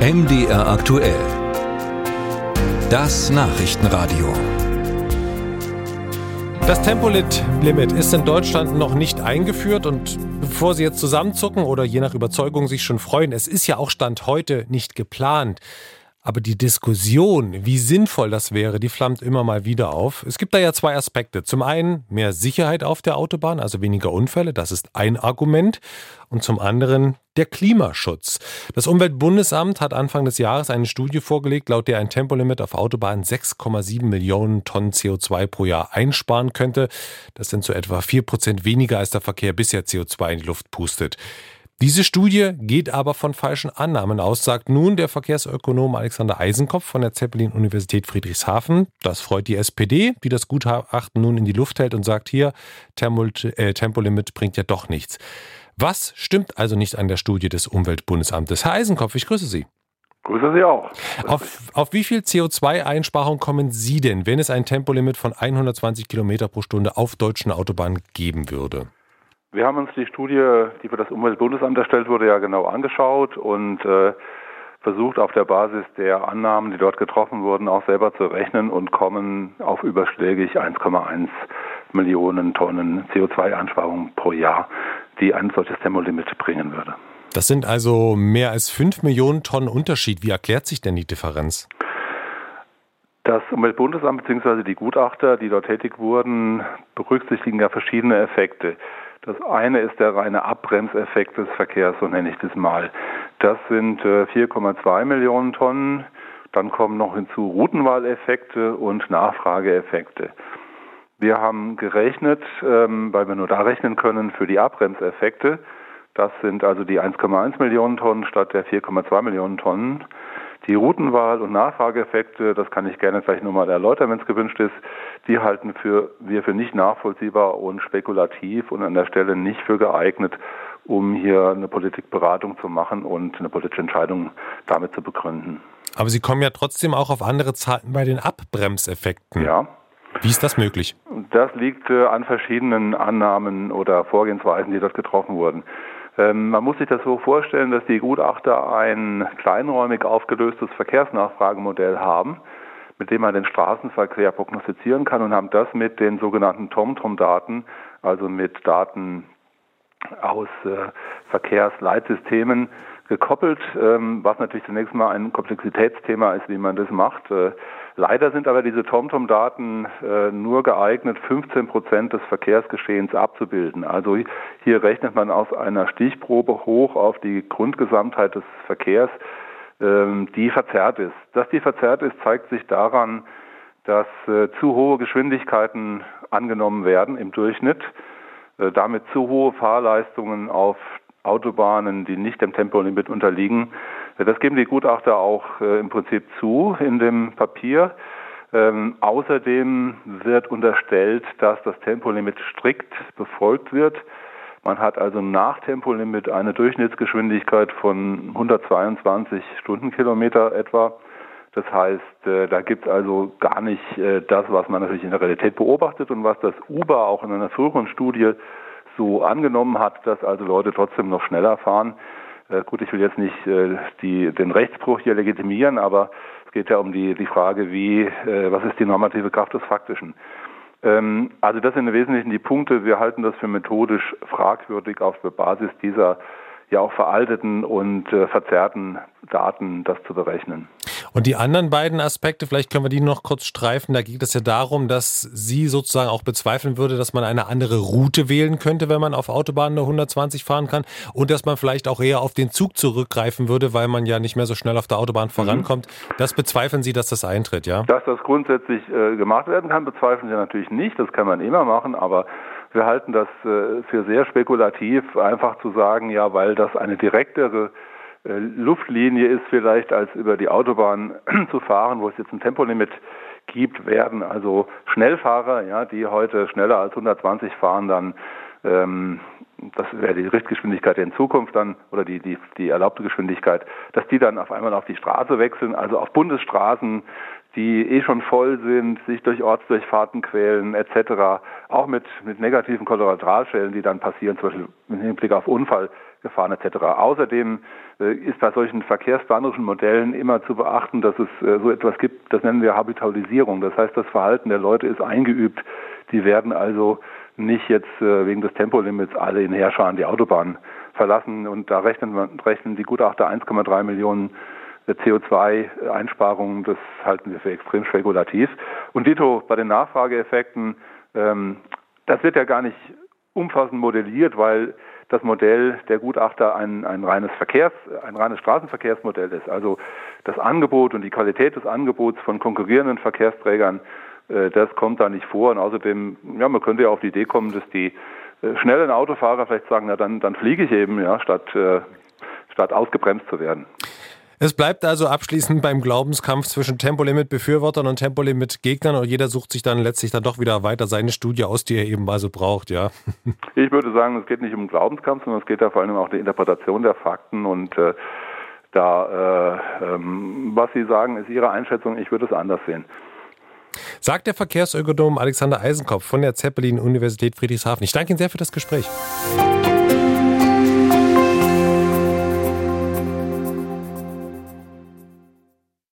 MDR aktuell. Das Nachrichtenradio. Das Tempolimit ist in Deutschland noch nicht eingeführt und bevor Sie jetzt zusammenzucken oder je nach Überzeugung sich schon freuen, es ist ja auch Stand heute nicht geplant. Aber die Diskussion, wie sinnvoll das wäre, die flammt immer mal wieder auf. Es gibt da ja zwei Aspekte. Zum einen mehr Sicherheit auf der Autobahn, also weniger Unfälle, das ist ein Argument. Und zum anderen der Klimaschutz. Das Umweltbundesamt hat Anfang des Jahres eine Studie vorgelegt, laut der ein Tempolimit auf Autobahnen 6,7 Millionen Tonnen CO2 pro Jahr einsparen könnte. Das sind so etwa 4 Prozent weniger, als der Verkehr bisher CO2 in die Luft pustet. Diese Studie geht aber von falschen Annahmen aus, sagt nun der Verkehrsökonom Alexander Eisenkopf von der Zeppelin-Universität Friedrichshafen. Das freut die SPD, die das Gutachten nun in die Luft hält und sagt hier, äh, Tempolimit bringt ja doch nichts. Was stimmt also nicht an der Studie des Umweltbundesamtes? Herr Eisenkopf, ich grüße Sie. Grüße Sie auch. Auf, auf wie viel CO2-Einsparung kommen Sie denn, wenn es ein Tempolimit von 120 Kilometer pro Stunde auf deutschen Autobahnen geben würde? Wir haben uns die Studie, die für das Umweltbundesamt erstellt wurde, ja genau angeschaut und äh, versucht auf der Basis der Annahmen, die dort getroffen wurden, auch selber zu rechnen und kommen auf überschlägig 1,1 Millionen Tonnen CO2-Einsparung pro Jahr, die ein solches Tempolimit bringen würde. Das sind also mehr als 5 Millionen Tonnen Unterschied. Wie erklärt sich denn die Differenz? Das Umweltbundesamt bzw. die Gutachter, die dort tätig wurden, berücksichtigen ja verschiedene Effekte. Das eine ist der reine Abbremseffekt des Verkehrs, so nenne ich das mal. Das sind 4,2 äh, Millionen Tonnen. Dann kommen noch hinzu Routenwahleffekte und Nachfrageeffekte. Wir haben gerechnet, ähm, weil wir nur da rechnen können, für die Abbremseffekte. Das sind also die 1,1 Millionen Tonnen statt der 4,2 Millionen Tonnen. Die Routenwahl und Nachfrageeffekte, das kann ich gerne gleich nochmal erläutern, wenn es gewünscht ist, die halten für, wir für nicht nachvollziehbar und spekulativ und an der Stelle nicht für geeignet, um hier eine Politikberatung zu machen und eine politische Entscheidung damit zu begründen. Aber Sie kommen ja trotzdem auch auf andere Zahlen bei den Abbremseffekten. Ja. Wie ist das möglich? Das liegt äh, an verschiedenen Annahmen oder Vorgehensweisen, die dort getroffen wurden. Ähm, man muss sich das so vorstellen, dass die Gutachter ein kleinräumig aufgelöstes Verkehrsnachfragemodell haben, mit dem man den Straßenverkehr prognostizieren kann und haben das mit den sogenannten TomTom-Daten, also mit Daten aus äh, Verkehrsleitsystemen gekoppelt, ähm, was natürlich zunächst mal ein Komplexitätsthema ist, wie man das macht. Äh, leider sind aber diese TomTom-Daten äh, nur geeignet, 15 Prozent des Verkehrsgeschehens abzubilden. Also hier rechnet man aus einer Stichprobe hoch auf die Grundgesamtheit des Verkehrs, ähm, die verzerrt ist. Dass die verzerrt ist, zeigt sich daran, dass äh, zu hohe Geschwindigkeiten angenommen werden im Durchschnitt damit zu hohe Fahrleistungen auf Autobahnen, die nicht dem Tempolimit unterliegen. Das geben die Gutachter auch äh, im Prinzip zu in dem Papier. Ähm, außerdem wird unterstellt, dass das Tempolimit strikt befolgt wird. Man hat also nach Tempolimit eine Durchschnittsgeschwindigkeit von 122 Stundenkilometer etwa. Das heißt, äh, da gibt es also gar nicht äh, das, was man natürlich in der Realität beobachtet und was das Uber auch in einer früheren Studie so angenommen hat, dass also Leute trotzdem noch schneller fahren. Äh, gut, ich will jetzt nicht äh, die, den Rechtsbruch hier legitimieren, aber es geht ja um die, die Frage, wie, äh, was ist die normative Kraft des Faktischen. Ähm, also das sind im Wesentlichen die Punkte. Wir halten das für methodisch fragwürdig auf der Basis dieser ja auch veralteten und äh, verzerrten Daten das zu berechnen. Und die anderen beiden Aspekte, vielleicht können wir die noch kurz streifen. Da geht es ja darum, dass sie sozusagen auch bezweifeln würde, dass man eine andere Route wählen könnte, wenn man auf Autobahnen nur 120 fahren kann. Und dass man vielleicht auch eher auf den Zug zurückgreifen würde, weil man ja nicht mehr so schnell auf der Autobahn mhm. vorankommt. Mhm. Das bezweifeln Sie, dass das eintritt, ja? Dass das grundsätzlich äh, gemacht werden kann, bezweifeln Sie natürlich nicht. Das kann man immer machen, aber wir halten das äh, für sehr spekulativ, einfach zu sagen, ja, weil das eine direktere äh, Luftlinie ist vielleicht als über die Autobahn zu fahren, wo es jetzt ein Tempolimit gibt, werden also Schnellfahrer, ja, die heute schneller als 120 fahren, dann ähm, das wäre die Richtgeschwindigkeit in Zukunft dann oder die, die, die erlaubte Geschwindigkeit, dass die dann auf einmal auf die Straße wechseln, also auf Bundesstraßen die eh schon voll sind, sich durch Ortsdurchfahrten quälen etc., auch mit, mit negativen Kollateralschäden, die dann passieren, zum Beispiel im Hinblick auf Unfall, gefahren etc. Außerdem äh, ist bei solchen verkehrsplanerischen Modellen immer zu beachten, dass es äh, so etwas gibt, das nennen wir Habitualisierung. Das heißt, das Verhalten der Leute ist eingeübt. Die werden also nicht jetzt äh, wegen des Tempolimits alle in Heerscharen die Autobahn verlassen. Und da rechnen, rechnen die Gutachter 1,3 Millionen CO2-Einsparungen. Das halten wir für extrem spekulativ. Und Dito, bei den Nachfrageeffekten, ähm, das wird ja gar nicht umfassend modelliert, weil das Modell der Gutachter ein, ein reines Verkehrs, ein reines Straßenverkehrsmodell ist. Also das Angebot und die Qualität des Angebots von konkurrierenden Verkehrsträgern, äh, das kommt da nicht vor. Und außerdem, ja, man könnte ja auf die Idee kommen, dass die äh, schnellen Autofahrer vielleicht sagen, na dann, dann fliege ich eben, ja, statt, äh, statt ausgebremst zu werden. Es bleibt also abschließend beim Glaubenskampf zwischen Tempolimit-Befürwortern und Tempolimit-Gegnern und jeder sucht sich dann letztlich dann doch wieder weiter seine Studie aus, die er eben also braucht, ja. Ich würde sagen, es geht nicht um Glaubenskampf, sondern es geht da vor allem auch um die Interpretation der Fakten und äh, da, äh, ähm, was Sie sagen, ist Ihre Einschätzung, ich würde es anders sehen. Sagt der Verkehrsökonom Alexander Eisenkopf von der Zeppelin-Universität Friedrichshafen. Ich danke Ihnen sehr für das Gespräch.